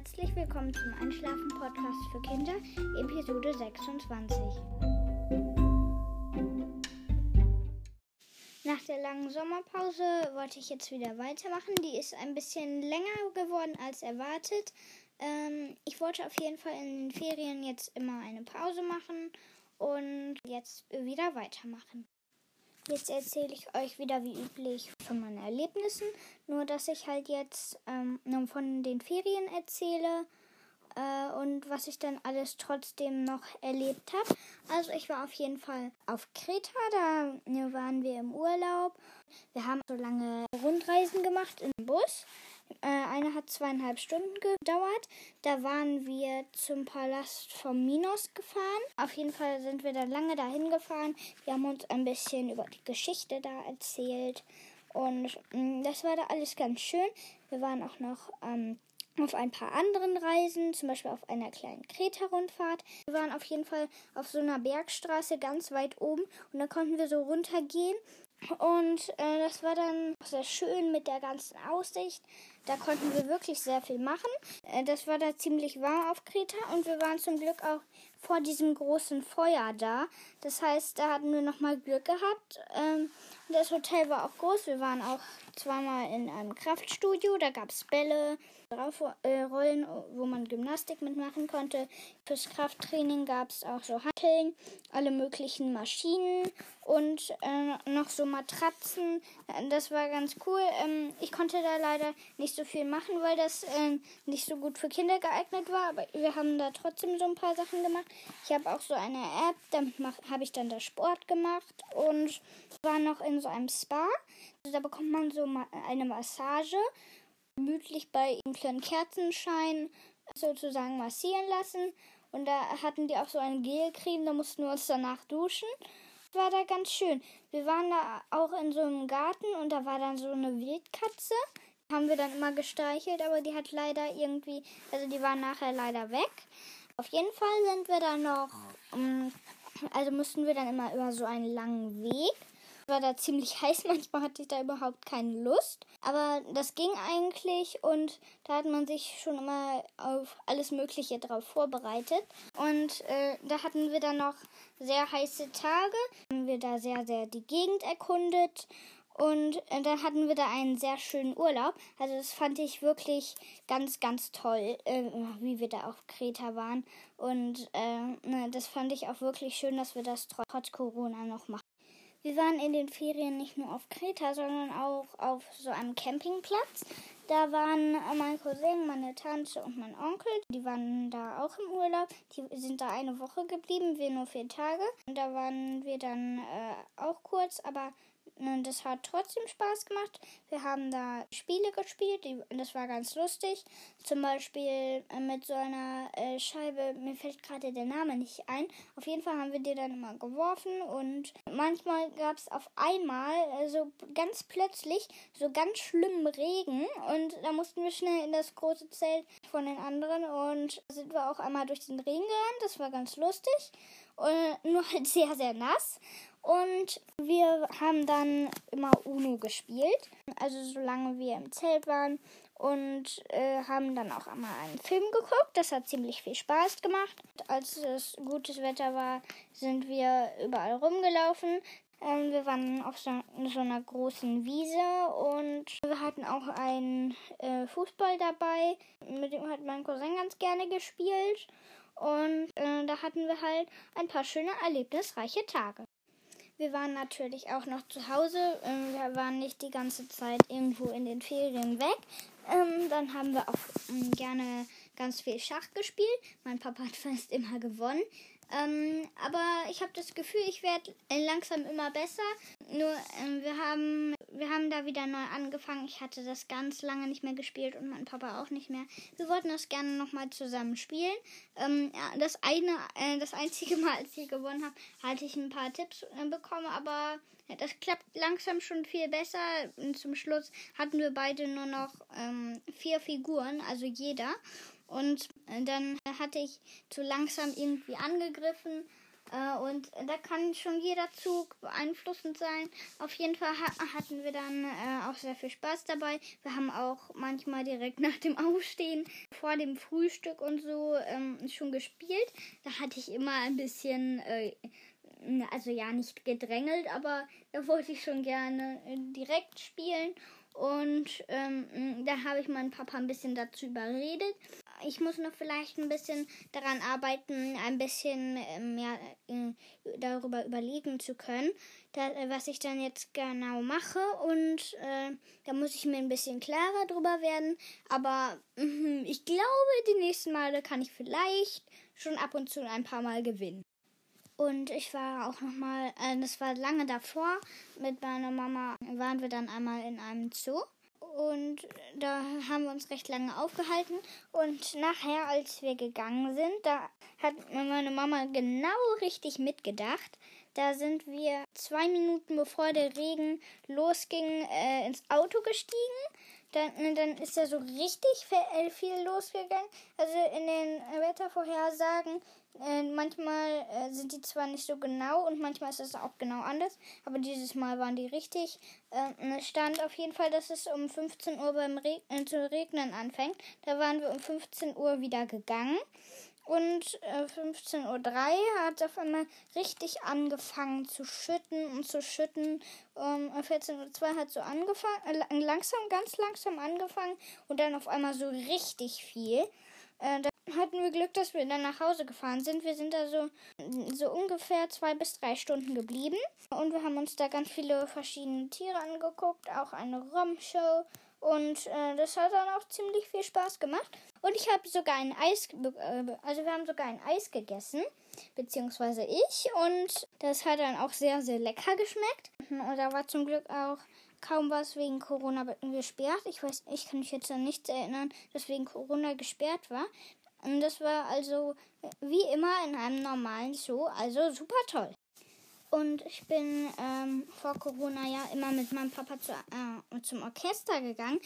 Herzlich willkommen zum Einschlafen-Podcast für Kinder, Episode 26. Nach der langen Sommerpause wollte ich jetzt wieder weitermachen. Die ist ein bisschen länger geworden als erwartet. Ähm, ich wollte auf jeden Fall in den Ferien jetzt immer eine Pause machen und jetzt wieder weitermachen. Jetzt erzähle ich euch wieder wie üblich von meinen Erlebnissen, nur dass ich halt jetzt ähm, von den Ferien erzähle äh, und was ich dann alles trotzdem noch erlebt habe. Also ich war auf jeden Fall auf Kreta, da waren wir im Urlaub. Wir haben so lange Rundreisen gemacht im Bus. Äh, eine hat zweieinhalb Stunden gedauert. Da waren wir zum Palast vom Minos gefahren. Auf jeden Fall sind wir dann lange dahin gefahren. Wir haben uns ein bisschen über die Geschichte da erzählt. Und mm, das war da alles ganz schön. Wir waren auch noch ähm, auf ein paar anderen Reisen, zum Beispiel auf einer kleinen Kreta-Rundfahrt. Wir waren auf jeden Fall auf so einer Bergstraße ganz weit oben und da konnten wir so runtergehen. Und äh, das war dann sehr schön mit der ganzen Aussicht. Da konnten wir wirklich sehr viel machen. Äh, das war da ziemlich warm auf Kreta und wir waren zum Glück auch vor diesem großen Feuer da. Das heißt, da hatten wir nochmal Glück gehabt. Ähm, das Hotel war auch groß. Wir waren auch zweimal in einem Kraftstudio. Da gab es Bälle, Draufrollen, wo man Gymnastik mitmachen konnte. Fürs Krafttraining gab es auch so Hanteln, alle möglichen Maschinen und äh, noch so Matratzen. Das war ganz cool. Ähm, ich konnte da leider nicht so viel machen, weil das äh, nicht so gut für Kinder geeignet war. Aber wir haben da trotzdem so ein paar Sachen gemacht. Ich habe auch so eine App, damit habe ich dann da Sport gemacht und war noch in so einem Spa. Also da bekommt man so eine Massage gemütlich bei dunklen Kerzenschein sozusagen massieren lassen. Und da hatten die auch so eine Gelcreme, da mussten wir uns danach duschen. War da ganz schön. Wir waren da auch in so einem Garten und da war dann so eine Wildkatze. Haben wir dann immer gestreichelt, aber die hat leider irgendwie, also die war nachher leider weg. Auf jeden Fall sind wir dann noch, ähm, also mussten wir dann immer über so einen langen Weg war da ziemlich heiß. Manchmal hatte ich da überhaupt keine Lust. Aber das ging eigentlich und da hat man sich schon immer auf alles Mögliche drauf vorbereitet. Und äh, da hatten wir dann noch sehr heiße Tage. Haben wir da sehr, sehr die Gegend erkundet. Und äh, dann hatten wir da einen sehr schönen Urlaub. Also das fand ich wirklich ganz, ganz toll, äh, wie wir da auf Kreta waren. Und äh, ne, das fand ich auch wirklich schön, dass wir das trotz Corona noch machen. Wir waren in den Ferien nicht nur auf Kreta, sondern auch auf so einem Campingplatz. Da waren mein Cousin, meine Tante und mein Onkel. Die waren da auch im Urlaub. Die sind da eine Woche geblieben, wir nur vier Tage. Und da waren wir dann äh, auch kurz, aber und das hat trotzdem Spaß gemacht. Wir haben da Spiele gespielt, die, das war ganz lustig. Zum Beispiel äh, mit so einer äh, Scheibe, mir fällt gerade der Name nicht ein. Auf jeden Fall haben wir die dann immer geworfen und manchmal gab es auf einmal, also ganz plötzlich, so ganz schlimmen Regen und da mussten wir schnell in das große Zelt von den anderen und sind wir auch einmal durch den Regen gerannt. Das war ganz lustig. Und nur halt sehr, sehr nass. Und wir haben dann immer Uno gespielt, also solange wir im Zelt waren. Und äh, haben dann auch einmal einen Film geguckt. Das hat ziemlich viel Spaß gemacht. Als es gutes Wetter war, sind wir überall rumgelaufen. Ähm, wir waren auf so, so, einer großen Wiese und wir hatten auch einen äh, Fußball dabei. Mit dem hat mein Cousin ganz gerne gespielt. Und äh, da hatten wir halt ein paar schöne, erlebnisreiche Tage. Wir waren natürlich auch noch zu Hause. Ähm, wir waren nicht die ganze Zeit irgendwo in den Ferien weg. Ähm, dann haben wir auch ähm, gerne ganz viel Schach gespielt. Mein Papa hat fast immer gewonnen. Ähm, aber ich habe das Gefühl, ich werde langsam immer besser. Nur ähm, wir haben wir haben da wieder neu angefangen. Ich hatte das ganz lange nicht mehr gespielt und mein Papa auch nicht mehr. Wir wollten das gerne nochmal zusammen spielen. Ähm, das eine, äh, das einzige Mal, als ich gewonnen habe, hatte ich ein paar Tipps äh, bekommen, aber ja, das klappt langsam schon viel besser. Und zum Schluss hatten wir beide nur noch ähm, vier Figuren, also jeder. Und äh, dann hatte ich zu langsam irgendwie angegriffen Äh, und da kann schon jeder Zug beeinflussend sein. Auf jeden Fall ha hatten wir dann äh, auch sehr viel Spaß dabei. Wir haben auch manchmal direkt nach dem Aufstehen, vor dem Frühstück und so ähm, schon gespielt. Da hatte ich immer ein bisschen, also ja, nicht gedrängelt, aber da wollte ich schon gerne direkt spielen. Und ähm, da habe ich meinen Papa ein bisschen dazu überredet. Ich muss noch vielleicht ein bisschen daran arbeiten, ein bisschen ähm, mehr äh, darüber überlegen zu können, äh, was ich dann jetzt genau mache. Und äh, da muss ich mir ein bisschen klarer drüber werden. Aber ich glaube, die nächsten Male kann ich vielleicht schon ab und zu ein paar Mal gewinnen. Und ich war auch noch mal, äh, das war lange davor, mit meiner Mama waren wir dann einmal in einem Zoo. Und da haben wir uns recht lange aufgehalten. Und nachher, als wir gegangen sind, da hat meine Mama genau richtig mitgedacht. Da sind wir zwei Minuten bevor der Regen losging äh, ins Auto gestiegen. Dann, dann ist da so richtig viel losgegangen. Also in den Wettervorhersagen äh, manchmal äh, sind die zwar nicht so genau und manchmal ist es auch genau anders, aber dieses Mal waren die richtig. Äh, es stand auf jeden Fall, dass es um 15 Uhr beim Reg äh, zu regnen anfängt. Da waren wir um 15 Uhr wieder gegangen. Und äh, 15.03 Uhr hat es auf einmal richtig angefangen zu schütten und zu schütten. Um 14.02 Uhr hat so angefangen, äh, langsam, ganz langsam angefangen und dann auf einmal so richtig viel. Äh, hatten wir Glück, dass wir dann nach Hause gefahren sind. Wir sind da so, so ungefähr zwei bis drei Stunden geblieben. Und wir haben uns da ganz viele verschiedene Tiere angeguckt, auch eine Rom-Show. Und äh, das hat dann auch ziemlich viel Spaß gemacht. Und ich habe sogar ein Eis, äh, also wir haben sogar ein Eis gegessen, beziehungsweise ich. Und das hat dann auch sehr, sehr lecker geschmeckt. Und da war zum Glück auch kaum was wegen Corona gesperrt. Ich weiß, ich kann mich jetzt an nichts erinnern, dass wegen Corona gesperrt war. Und das war also wie immer in einem normalen Zoo, also super toll. Und ich bin ähm, vor Corona ja immer mit meinem Papa zu, äh, zum Orchester gegangen.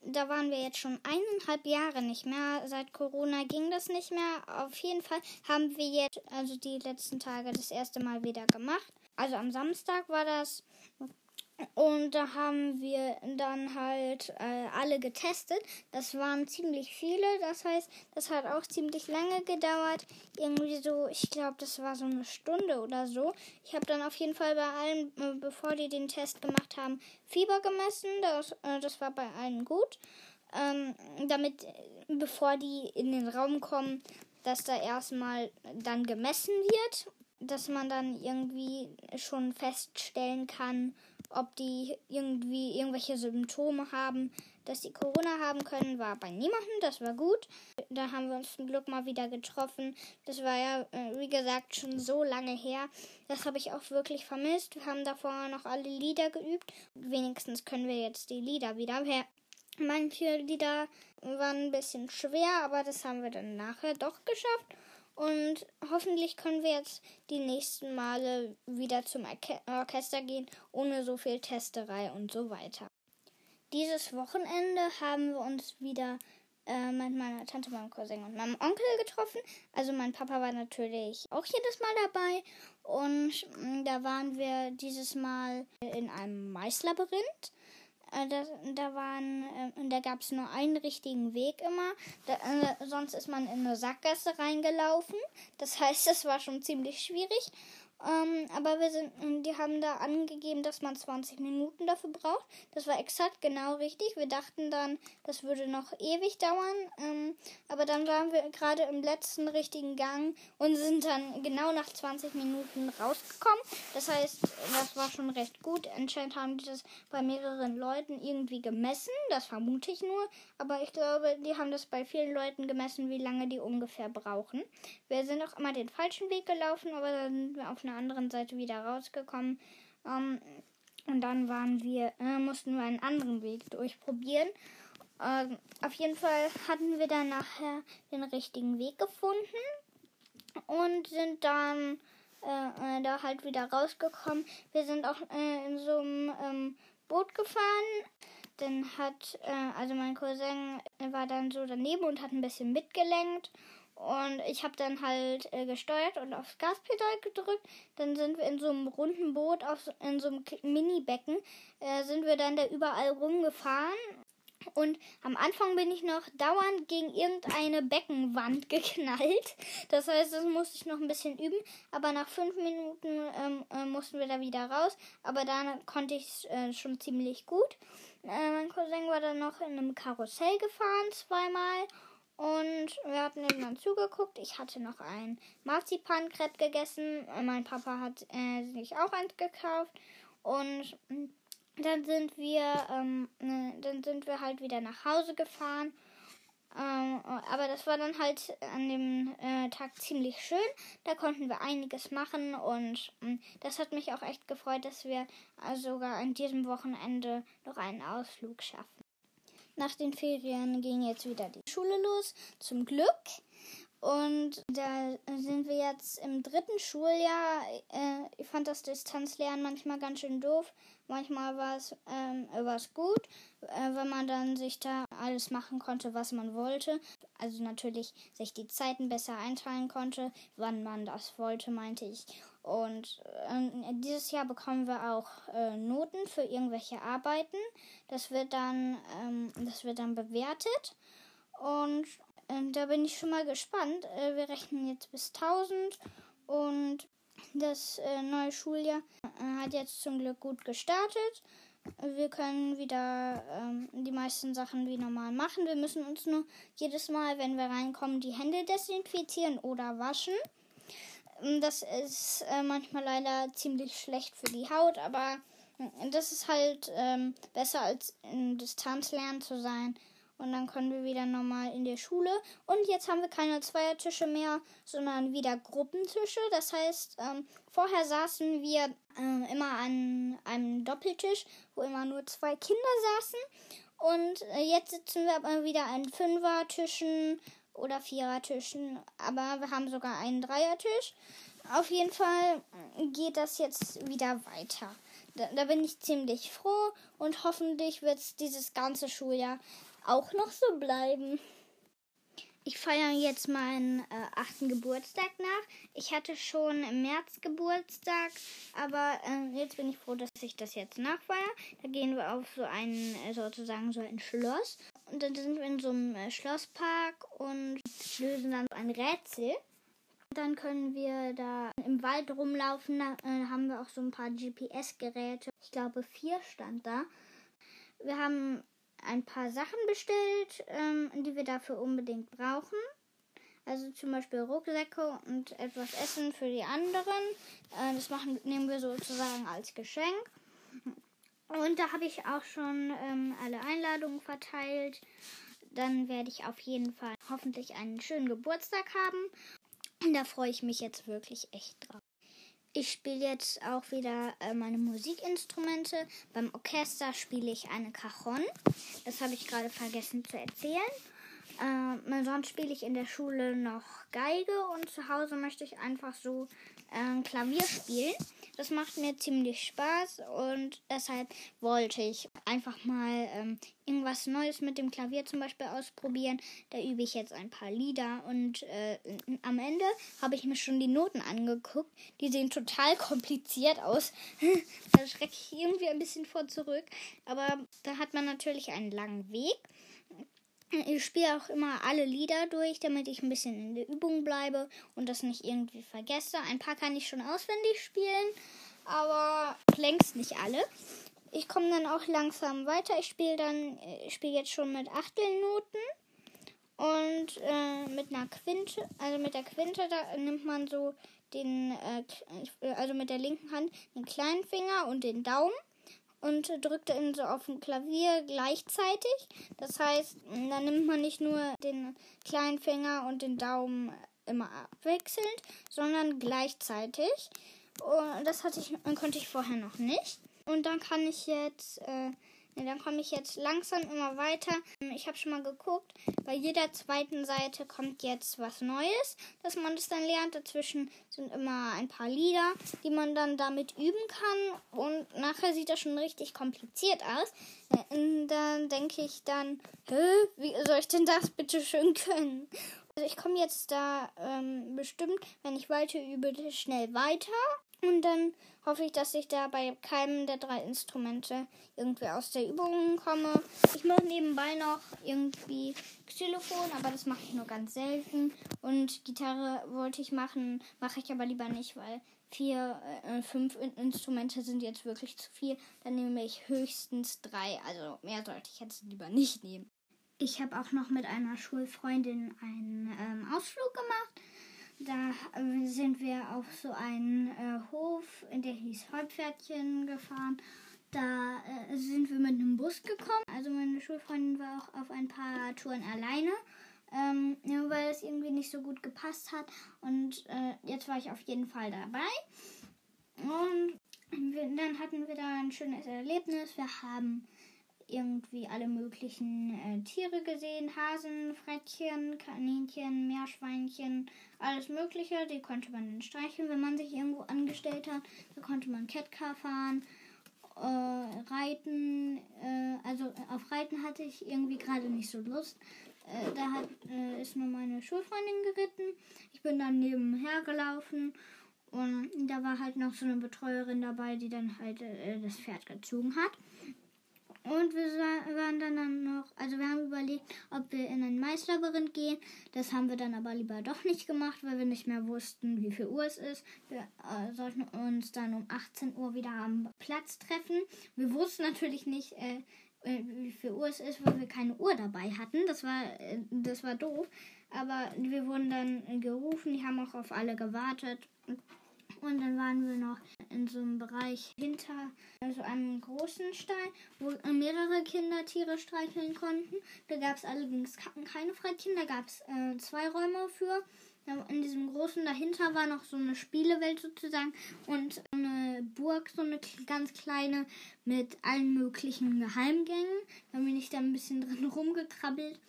Da waren wir jetzt schon eineinhalb Jahre nicht mehr. Seit Corona ging das nicht mehr. Auf jeden Fall haben wir jetzt, also die letzten Tage, das erste Mal wieder gemacht. Also am Samstag war das. Und da haben wir dann halt äh, alle getestet. Das waren ziemlich viele. Das heißt, das hat auch ziemlich lange gedauert. Irgendwie so, ich glaube, das war so eine Stunde oder so. Ich habe dann auf jeden Fall bei allen, äh, bevor die den Test gemacht haben, Fieber gemessen. Das, äh, das war bei allen gut. Ähm, damit, bevor die in den Raum kommen, dass da erstmal dann gemessen wird. Dass man dann irgendwie schon feststellen kann, ob die irgendwie irgendwelche Symptome haben, dass sie Corona haben können, war bei niemandem. Das war gut. Da haben wir uns zum Glück mal wieder getroffen. Das war ja, äh, wie gesagt, schon so lange her. Das habe ich auch wirklich vermisst. Wir haben davor noch alle Lieder geübt. Wenigstens können wir jetzt die Lieder wieder. Manche Lieder waren ein bisschen schwer, aber das haben wir dann nachher doch geschafft. Und hoffentlich können wir jetzt die nächsten Male wieder zum Orchester gehen, ohne so viel Testerei und so weiter. Dieses Wochenende haben wir uns wieder äh, mit meiner Tante, meinem Cousin und meinem Onkel getroffen. Also mein Papa war natürlich auch jedes Mal dabei. Und mm, da waren wir dieses Mal in einem Maislabyrinth. Äh, da, da waren, äh, da gab es nur einen richtigen Weg immer. Da, äh, sonst ist man in eine Sackgasse reingelaufen. Das heißt, es war schon ziemlich schwierig. Ähm, aber wir sind, die haben da angegeben, dass man 20 Minuten dafür braucht. Das war exakt genau richtig. Wir dachten dann, das würde noch ewig dauern. Ähm, aber dann waren wir gerade im letzten richtigen Gang und sind dann genau nach 20 Minuten rausgekommen. Das heißt, das war schon recht gut. Anscheinend haben die das bei mehreren Leuten irgendwie gemessen. Das vermute ich nur. Aber ich glaube, die haben das bei vielen Leuten gemessen, wie lange die ungefähr brauchen. Wir sind auch immer den falschen Weg gelaufen, aber dann sind wir auf einer anderen Seite wieder rausgekommen. Ähm, und dann waren wir, äh, mussten wir einen anderen Weg durchprobieren. Äh, auf jeden Fall hatten wir dann nachher den richtigen Weg gefunden und sind dann äh, äh da halt wieder rausgekommen. Wir sind auch äh, in so einem ähm, Boot gefahren. Dann hat, äh, also mein Cousin war dann so daneben und hat ein bisschen mitgelenkt. Und ich habe dann halt äh, gesteuert und aufs Gaspedal gedrückt. Dann sind wir in so einem runden Boot, auf, in so einem Mini-Becken, äh, sind wir dann da überall rumgefahren. Und am Anfang bin ich noch dauernd gegen irgendeine Beckenwand geknallt. Das heißt, das musste ich noch ein bisschen üben. Aber nach fünf Minuten ähm, äh, mussten wir da wieder raus. Aber dann konnte ich es äh, schon ziemlich gut. Äh, mein Cousin war dann noch in einem Karussell gefahren, zweimal. Und wir hatten ihm dann zugeguckt. Ich hatte noch ein Marzipankrepp gegessen. Mein Papa hat äh, sich auch eins gekauft. Und dann sind wir, ähm, ne, dann sind wir halt wieder nach Hause gefahren. Ähm, aber das war dann halt an dem äh, Tag ziemlich schön. Da konnten wir einiges machen und äh, das hat mich auch echt gefreut, dass wir äh, sogar an diesem Wochenende noch einen Ausflug schaffen. Nach den Ferien ging jetzt wieder die Schule los, zum Glück. Und da sind wir jetzt im dritten Schuljahr. Äh, ich fand das Distanzlernen manchmal ganz schön doof. Manchmal war es ähm, gut, äh, wenn man dann sich da alles machen konnte, was man wollte. Also natürlich sich die Zeiten besser einteilen konnte, wann man das wollte, meinte ich. Und äh, dieses Jahr bekommen wir auch äh, Noten für irgendwelche Arbeiten. Das wird dann, ähm, das wird dann bewertet. Und ähm, da bin ich schon mal gespannt. Äh, wir rechnen jetzt bis 1000 und das äh, neue Schuljahr äh, hat jetzt zum Glück gut gestartet. Wir können wieder ähm, die meisten Sachen wie normal machen. Wir müssen uns nur jedes Mal, wenn wir reinkommen, die Hände desinfizieren oder waschen. Ähm, das ist äh, manchmal leider ziemlich schlecht für die Haut, aber äh, das ist halt ähm, besser als in Distanzlernen zu sein. Und dann können wir wieder normal in der Schule. Und jetzt haben wir keine Zweiertische mehr, sondern wieder Gruppentische. Das heißt, ähm, vorher saßen wir ähm, immer an einem Doppeltisch, wo immer nur zwei Kinder saßen. Und äh, jetzt sitzen wir aber wieder an Fünfertischen oder Vierertischen. Aber wir haben sogar einen Dreiertisch. Auf jeden Fall geht das jetzt wieder weiter. Da, da bin ich ziemlich froh und hoffentlich wird es dieses ganze Schuljahr auch noch so bleiben. Ich feiere jetzt meinen äh, achten Geburtstag nach. Ich hatte schon im März Geburtstag, aber äh, jetzt bin ich froh, dass ich das jetzt nachfeiere. Da gehen wir auf so ein, äh, sozusagen so ein Schloss. Und dann sind wir in so einem äh, Schlosspark und lösen dann ein Rätsel. Dann können wir da im Wald rumlaufen. Da äh, haben wir auch so ein paar GPS-Geräte. Ich glaube, vier stand da. Wir haben ein paar Sachen bestellt, ähm, die wir dafür unbedingt brauchen. Also zum Beispiel Rucksäcke und etwas Essen für die anderen. Äh, das machen, nehmen wir sozusagen als Geschenk. Und da habe ich auch schon ähm, alle Einladungen verteilt. Dann werde ich auf jeden Fall hoffentlich einen schönen Geburtstag haben. Und da freue ich mich jetzt wirklich echt drauf. Ich spiele jetzt auch wieder äh, meine Musikinstrumente. Beim Orchester spiele ich eine Cajon. Das habe ich gerade vergessen zu erzählen. Äh, sonst spiele ich in der Schule noch Geige und zu Hause möchte ich einfach so äh, Klavier spielen. Das macht mir ziemlich Spaß und deshalb wollte ich einfach mal ähm, irgendwas Neues mit dem Klavier zum Beispiel ausprobieren. Da übe ich jetzt ein paar Lieder und äh, am Ende habe ich mir schon die Noten angeguckt. Die sehen total kompliziert aus. da schrecke ich irgendwie ein bisschen vor zurück. Aber da hat man natürlich einen langen Weg. Ich spiele auch immer alle Lieder durch, damit ich ein bisschen in der Übung bleibe und das nicht irgendwie vergesse. Ein paar kann ich schon auswendig spielen, aber längst nicht alle. Ich komme dann auch langsam weiter. Ich spiele dann, ich spiele jetzt schon mit Achtelnoten und äh, mit einer Quinte, also mit der Quinte, da nimmt man so den, äh, also mit der linken Hand den kleinen Finger und den Daumen und drückt ihn so auf dem Klavier gleichzeitig. Das heißt, dann nimmt man nicht nur den kleinen Finger und den Daumen immer abwechselnd, sondern gleichzeitig. Und das hatte ich, konnte ich vorher noch nicht. Und dann kann ich jetzt äh, ja, dann komme ich jetzt langsam immer weiter. Ich habe schon mal geguckt. Bei jeder zweiten Seite kommt jetzt was Neues, dass man das dann lernt. Dazwischen sind immer ein paar Lieder, die man dann damit üben kann. Und nachher sieht das schon richtig kompliziert aus. Und dann denke ich dann, Hä, wie soll ich denn das bitte schön können? Also ich komme jetzt da ähm, bestimmt, wenn ich weiter übe, schnell weiter. Und dann hoffe ich, dass ich da bei keinem der drei Instrumente irgendwie aus der Übung komme. Ich mache nebenbei noch irgendwie Xylophon, aber das mache ich nur ganz selten. Und Gitarre wollte ich machen, mache ich aber lieber nicht, weil vier, äh, fünf Instrumente sind jetzt wirklich zu viel. Dann nehme ich höchstens drei. Also mehr sollte ich jetzt lieber nicht nehmen. Ich habe auch noch mit einer Schulfreundin einen ähm, Ausflug gemacht. Da äh, sind wir auf so einen äh, Hof, in der hieß Heupferdchen, gefahren. Da äh, sind wir mit einem Bus gekommen. Also meine Schulfreundin war auch auf ein paar Touren alleine, ähm, weil es irgendwie nicht so gut gepasst hat. Und äh, jetzt war ich auf jeden Fall dabei. Und dann hatten wir da ein schönes Erlebnis. Wir haben irgendwie alle möglichen äh, Tiere gesehen. Hasen, Frettchen, Kaninchen, Meerschweinchen, alles Mögliche. Die konnte man dann streicheln, wenn man sich irgendwo angestellt hat. Da konnte man Catcar fahren, äh, reiten. Äh, also auf Reiten hatte ich irgendwie gerade nicht so Lust. Äh, da hat, äh, ist nur meine Schulfreundin geritten. Ich bin dann nebenher gelaufen. Und da war halt noch so eine Betreuerin dabei, die dann halt äh, das Pferd gezogen hat. Und wir waren dann noch, also wir haben überlegt, ob wir in ein Maislabyrinth gehen. Das haben wir dann aber lieber doch nicht gemacht, weil wir nicht mehr wussten, wie viel Uhr es ist. Wir äh, sollten uns dann um 18 Uhr wieder am Platz treffen. Wir wussten natürlich nicht, äh, äh, wie viel Uhr es ist, weil wir keine Uhr dabei hatten. Das war, äh, das war doof. Aber wir wurden dann gerufen, die haben auch auf alle gewartet. Und dann waren wir noch in so einem Bereich hinter so einem großen Stein, wo mehrere Kinder Tiere streicheln konnten. Da gab es allerdings keine Frettchen, da gab es äh, zwei Räume für. In diesem großen dahinter war noch so eine Spielewelt sozusagen und eine Burg, so eine ganz kleine mit allen möglichen Geheimgängen. Da bin ich da ein bisschen drin rumgekrabbelt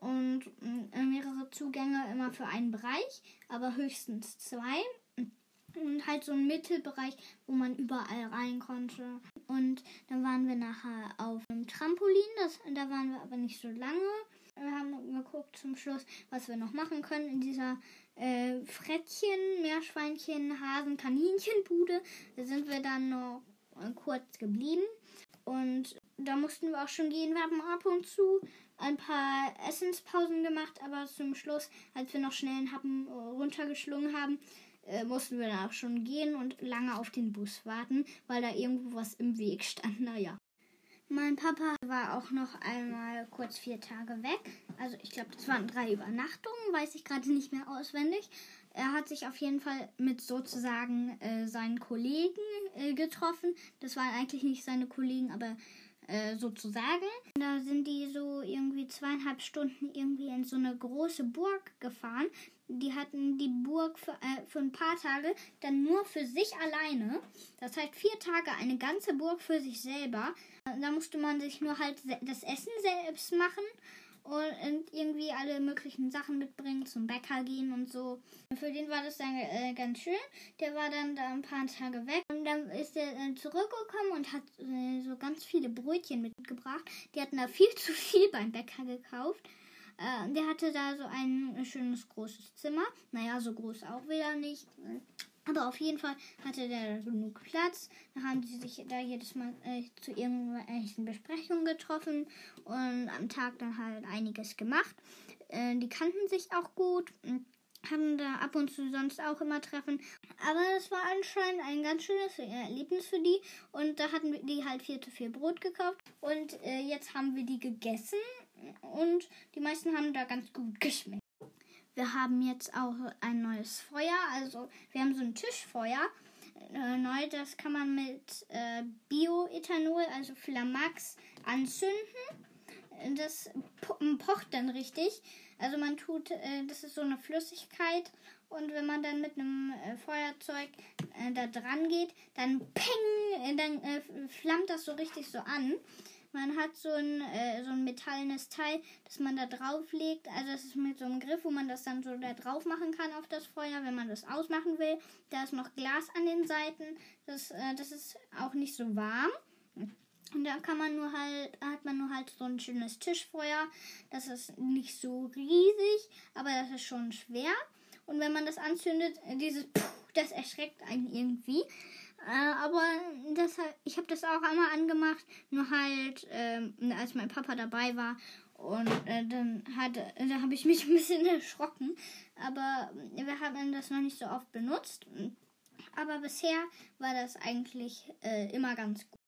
und äh, mehrere Zugänge immer für einen Bereich, aber höchstens zwei und halt so ein Mittelbereich, wo man überall rein konnte. Und dann waren wir nachher auf einem Trampolin, das, da waren wir aber nicht so lange. Wir haben geguckt zum Schluss, was wir noch machen können in dieser äh, Frettchen, Meerschweinchen, Hasen, Kaninchenbude. Da sind wir dann noch äh, kurz geblieben. Und da mussten wir auch schon gehen. Wir haben ab und zu ein paar Essenspausen gemacht, aber zum Schluss, als wir noch schnell einen Happen äh, runtergeschlungen haben, äh, mussten wir dann auch schon gehen und lange auf den Bus warten, weil da irgendwo was im Weg stand. Naja. Mein Papa war auch noch einmal kurz vier Tage weg. Also ich glaube, das waren drei Übernachtungen, weiß ich gerade nicht mehr auswendig. Er hat sich auf jeden Fall mit sozusagen äh, seinen Kollegen äh, getroffen. Das waren eigentlich nicht seine Kollegen, aber äh, sozusagen. Da sind die so irgendwie zweieinhalb Stunden irgendwie in so eine große Burg gefahren die hatten die Burg für, äh, für ein paar Tage dann nur für sich alleine. Das heißt vier Tage eine ganze Burg für sich selber. Da musste man sich nur halt das Essen selbst machen und irgendwie alle möglichen Sachen mitbringen, zum Bäcker gehen und so. Für den war das dann äh, ganz schön. Der war dann da ein paar Tage weg und dann ist er äh, zurückgekommen und hat äh, so ganz viele Brötchen mitgebracht. Die hatten da viel zu viel beim Bäcker gekauft. Äh, der hatte da so ein schönes großes Zimmer. Naja, so groß auch wieder nicht. Aber auf jeden Fall hatte der genug Platz. Da haben sie sich da jedes Mal äh, zu irgendwelchen Besprechungen getroffen und am Tag dann halt einiges gemacht. Äh, die kannten sich auch gut. Hatten da ab und zu sonst auch immer Treffen. Aber es war anscheinend ein ganz schönes Erlebnis für die. Und da hatten wir die halt vier zu vier Brot gekauft. Und äh, jetzt haben wir die gegessen und die meisten haben da ganz gut geschmeckt. Wir haben jetzt auch ein neues Feuer, also wir haben so ein Tischfeuer. Äh, neu, das kann man mit äh, Bioethanol, also Flamax, anzünden. Das po pocht dann richtig. Also man tut, äh, das ist so eine Flüssigkeit und wenn man dann mit einem äh, Feuerzeug äh, da dran geht, dann peng, äh, dann flammt das so richtig so an. Man hat so ein, äh, so ein metallenes Teil, das man da drauf legt. Also es ist mit so einem Griff, wo man das dann so da drauf machen kann auf das Feuer, wenn man das ausmachen will. Da ist noch Glas an den Seiten. Das, äh, das ist auch nicht so warm. Und da kann man nur halt, hat man nur halt so ein schönes Tischfeuer. Das ist nicht so riesig, aber das ist schon schwer. Und wenn man das anzündet, dieses Puh, das erschreckt einen irgendwie. Äh, aber das, ich habe das auch einmal angemacht, nur halt, äh, als mein Papa dabei war. Und äh, dann hat, da habe ich mich ein bisschen erschrocken. Aber wir haben das noch nicht so oft benutzt. Aber bisher war das eigentlich äh, immer ganz gut.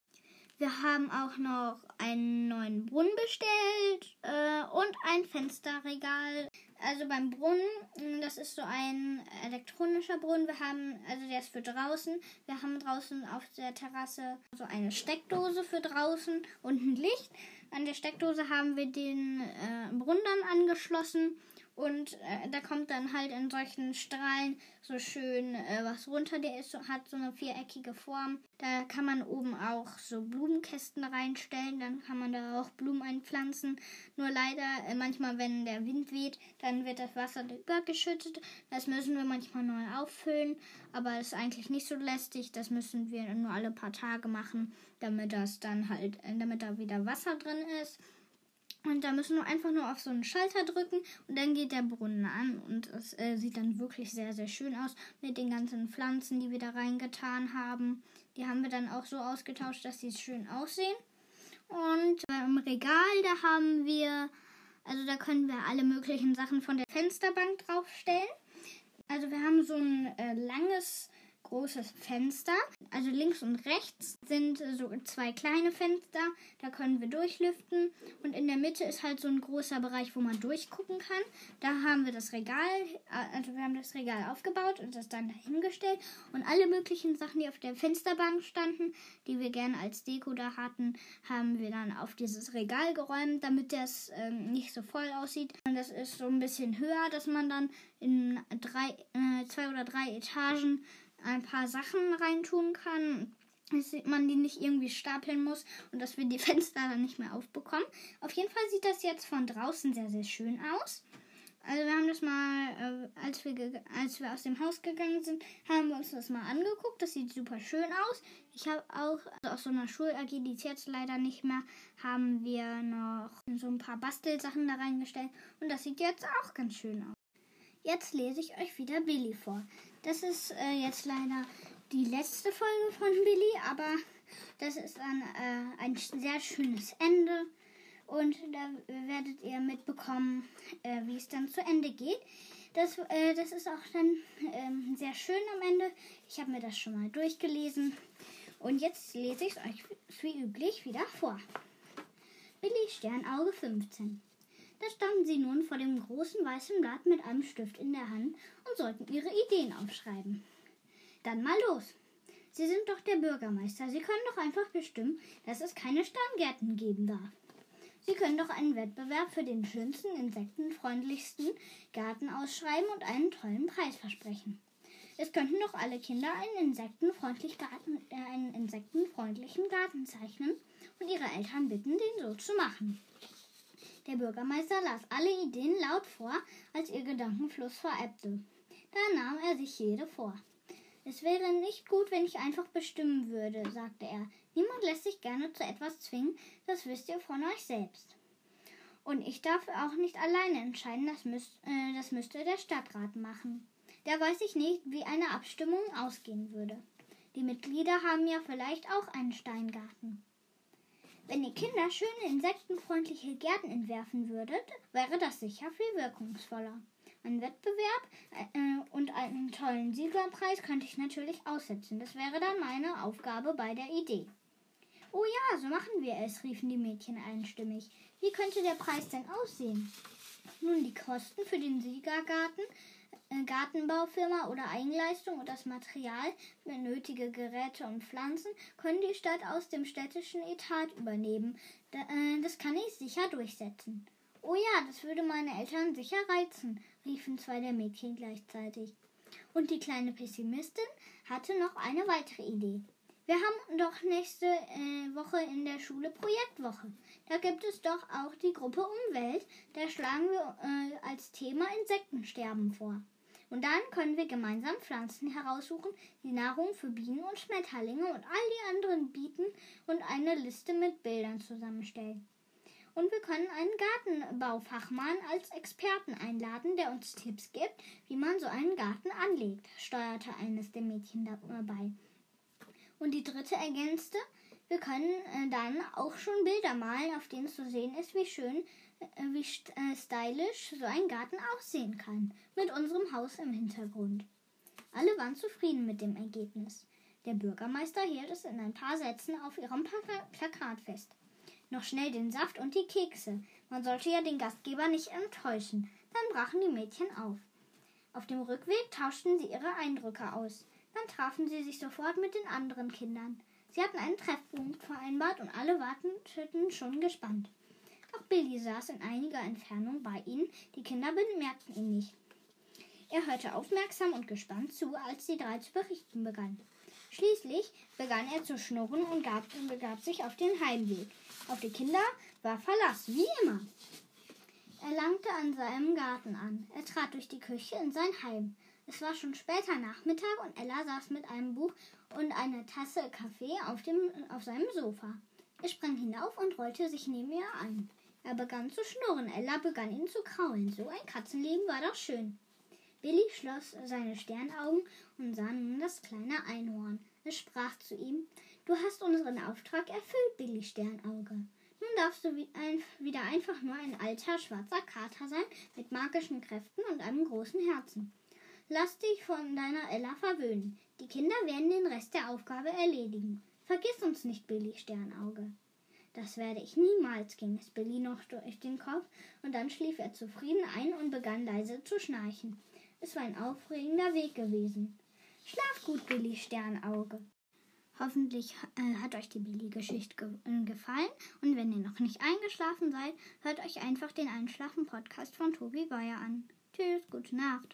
Wir haben auch noch einen neuen Brunnen bestellt äh, und ein Fensterregal. Also beim Brunnen, mm, das ist so ein elektronischer Brunnen. Wir haben, also der ist für draußen. Wir haben draußen auf der Terrasse so eine Steckdose für draußen und ein Licht. An der Steckdose haben wir den äh, Brunnen dann angeschlossen und äh, da kommt dann halt in solchen Strahlen so schön äh, was runter. Der ist, hat so eine viereckige Form. Da kann man oben auch so Blumenkästen reinstellen. Dann kann man da auch Blumen einpflanzen. Nur leider, äh, manchmal, wenn der Wind weht, dann wird das Wasser übergeschüttet. Das müssen wir manchmal neu auffüllen. Aber ist eigentlich nicht so lästig. Das müssen wir nur alle paar Tage machen, damit das dann halt, äh, damit da wieder Wasser drin ist. Und da müssen wir einfach nur auf so einen Schalter drücken und dann geht der Brunnen an. Und es äh, sieht dann wirklich sehr, sehr schön aus mit den ganzen Pflanzen, die wir da reingetan haben. Die haben wir dann auch so ausgetauscht, dass sie schön aussehen. Und äh, im Regal, da haben wir, also da können wir alle möglichen Sachen von der Fensterbank draufstellen. Also wir haben so ein äh, langes großes Fenster. Also links und rechts sind so zwei kleine Fenster, da können wir durchlüften. Und in der Mitte ist halt so ein großer Bereich, wo man durchgucken kann. Da haben wir das Regal, äh, also wir haben das Regal aufgebaut und das dann dahingestellt. Und alle möglichen Sachen, die auf der Fensterbank standen, die wir gerne als Deko da hatten, haben wir dann auf dieses Regal geräumt, damit das ähm, nicht so voll aussieht. Und das ist so ein bisschen höher, dass man dann in drei, äh, zwei oder drei Etagen ein paar Sachen reintun kann, dass man die nicht irgendwie stapeln muss und dass wir die Fenster dann nicht mehr aufbekommen. Auf jeden Fall sieht das jetzt von draußen sehr, sehr schön aus. Also wir haben das mal, äh, als, wir als wir aus dem Haus gegangen sind, haben wir uns das mal angeguckt. Das sieht super schön aus. Ich habe auch also aus so einer Schul-AG, die ist jetzt leider nicht mehr, haben wir noch so ein paar Bastelsachen da reingestellt. Und das sieht jetzt auch ganz schön aus. Jetzt lese ich euch wieder Billy vor. Das ist äh, jetzt leider die letzte Folge von Billy, aber das ist dann äh, ein sehr schönes Ende. Und da werdet ihr mitbekommen, äh, wie es dann zu Ende geht. Das, äh, das ist auch dann ähm, sehr schön am Ende. Ich habe mir das schon mal durchgelesen. Und jetzt lese ich es euch wie üblich wieder vor. Billy Sternauge 15. Da standen sie nun vor dem großen weißen Blatt mit einem Stift in der Hand und sollten ihre Ideen aufschreiben. Dann mal los. Sie sind doch der Bürgermeister. Sie können doch einfach bestimmen, dass es keine Steingärten geben darf. Sie können doch einen Wettbewerb für den schönsten, insektenfreundlichsten Garten ausschreiben und einen tollen Preis versprechen. Es könnten doch alle Kinder einen, insektenfreundlich Garten, äh, einen insektenfreundlichen Garten zeichnen und ihre Eltern bitten, den so zu machen. Der Bürgermeister las alle Ideen laut vor, als ihr Gedankenfluss verebbte. Da nahm er sich jede vor. Es wäre nicht gut, wenn ich einfach bestimmen würde, sagte er. Niemand lässt sich gerne zu etwas zwingen, das wisst ihr von euch selbst. Und ich darf auch nicht alleine entscheiden, das, müsst, äh, das müsste der Stadtrat machen. Da weiß ich nicht, wie eine Abstimmung ausgehen würde. Die Mitglieder haben ja vielleicht auch einen Steingarten. Wenn ihr Kinder schöne insektenfreundliche Gärten entwerfen würdet, wäre das sicher viel wirkungsvoller. Ein Wettbewerb äh, und einen tollen Siegerpreis könnte ich natürlich aussetzen. Das wäre dann meine Aufgabe bei der Idee. Oh ja, so machen wir es, riefen die Mädchen einstimmig. Wie könnte der Preis denn aussehen? Nun, die Kosten für den Siegergarten äh, Gartenbaufirma oder Eigenleistung und das Material, nötige Geräte und Pflanzen können die Stadt aus dem städtischen Etat übernehmen. Äh, das kann ich sicher durchsetzen. Oh ja, das würde meine Eltern sicher reizen, riefen zwei der Mädchen gleichzeitig. Und die kleine Pessimistin hatte noch eine weitere Idee. Wir haben doch nächste äh, Woche in der Schule Projektwoche. Da gibt es doch auch die Gruppe Umwelt. Da schlagen wir äh, als Thema Insektensterben vor. Und dann können wir gemeinsam Pflanzen heraussuchen, die Nahrung für Bienen und Schmetterlinge und all die anderen bieten und eine Liste mit Bildern zusammenstellen. Und wir können einen Gartenbaufachmann als Experten einladen, der uns Tipps gibt, wie man so einen Garten anlegt, steuerte eines der Mädchen dabei. Und die dritte ergänzte, wir können äh, dann auch schon Bilder malen, auf denen zu sehen ist, wie schön, wie äh, stylisch so ein Garten aussehen kann, mit unserem Haus im Hintergrund. Alle waren zufrieden mit dem Ergebnis. Der Bürgermeister hielt es in ein paar Sätzen auf ihrem Plakat fest. Noch schnell den Saft und die Kekse. Man sollte ja den Gastgeber nicht enttäuschen. Dann brachen die Mädchen auf. Auf dem Rückweg tauschten sie ihre Eindrücke aus. Dann trafen sie sich sofort mit den anderen Kindern. Sie hatten einen Treffpunkt vereinbart und alle warteten schon gespannt. Billy saß in einiger Entfernung bei ihnen. Die Kinder bemerkten ihn nicht. Er hörte aufmerksam und gespannt zu, als die drei zu berichten begannen. Schließlich begann er zu schnurren und gab, begab sich auf den Heimweg. Auf die Kinder war Verlass, wie immer. Er langte an seinem Garten an. Er trat durch die Küche in sein Heim. Es war schon später Nachmittag und Ella saß mit einem Buch und einer Tasse Kaffee auf, dem, auf seinem Sofa. Er sprang hinauf und rollte sich neben ihr ein. Er begann zu schnurren. Ella begann ihn zu kraulen. So ein Katzenleben war doch schön. Billy schloss seine Sternaugen und sah nun das kleine Einhorn. Es sprach zu ihm: Du hast unseren Auftrag erfüllt, Billy Sternauge. Nun darfst du wieder einfach nur ein alter schwarzer Kater sein mit magischen Kräften und einem großen Herzen. Lass dich von deiner Ella verwöhnen. Die Kinder werden den Rest der Aufgabe erledigen. Vergiss uns nicht, Billy Sternauge. Das werde ich niemals, ging es Billy noch durch den Kopf, und dann schlief er zufrieden ein und begann leise zu schnarchen. Es war ein aufregender Weg gewesen. Schlaf gut, Billy Sternauge. Hoffentlich äh, hat euch die Billy-Geschichte ge äh, gefallen. Und wenn ihr noch nicht eingeschlafen seid, hört euch einfach den Einschlafen-Podcast von Tobi Geuer an. Tschüss, gute Nacht.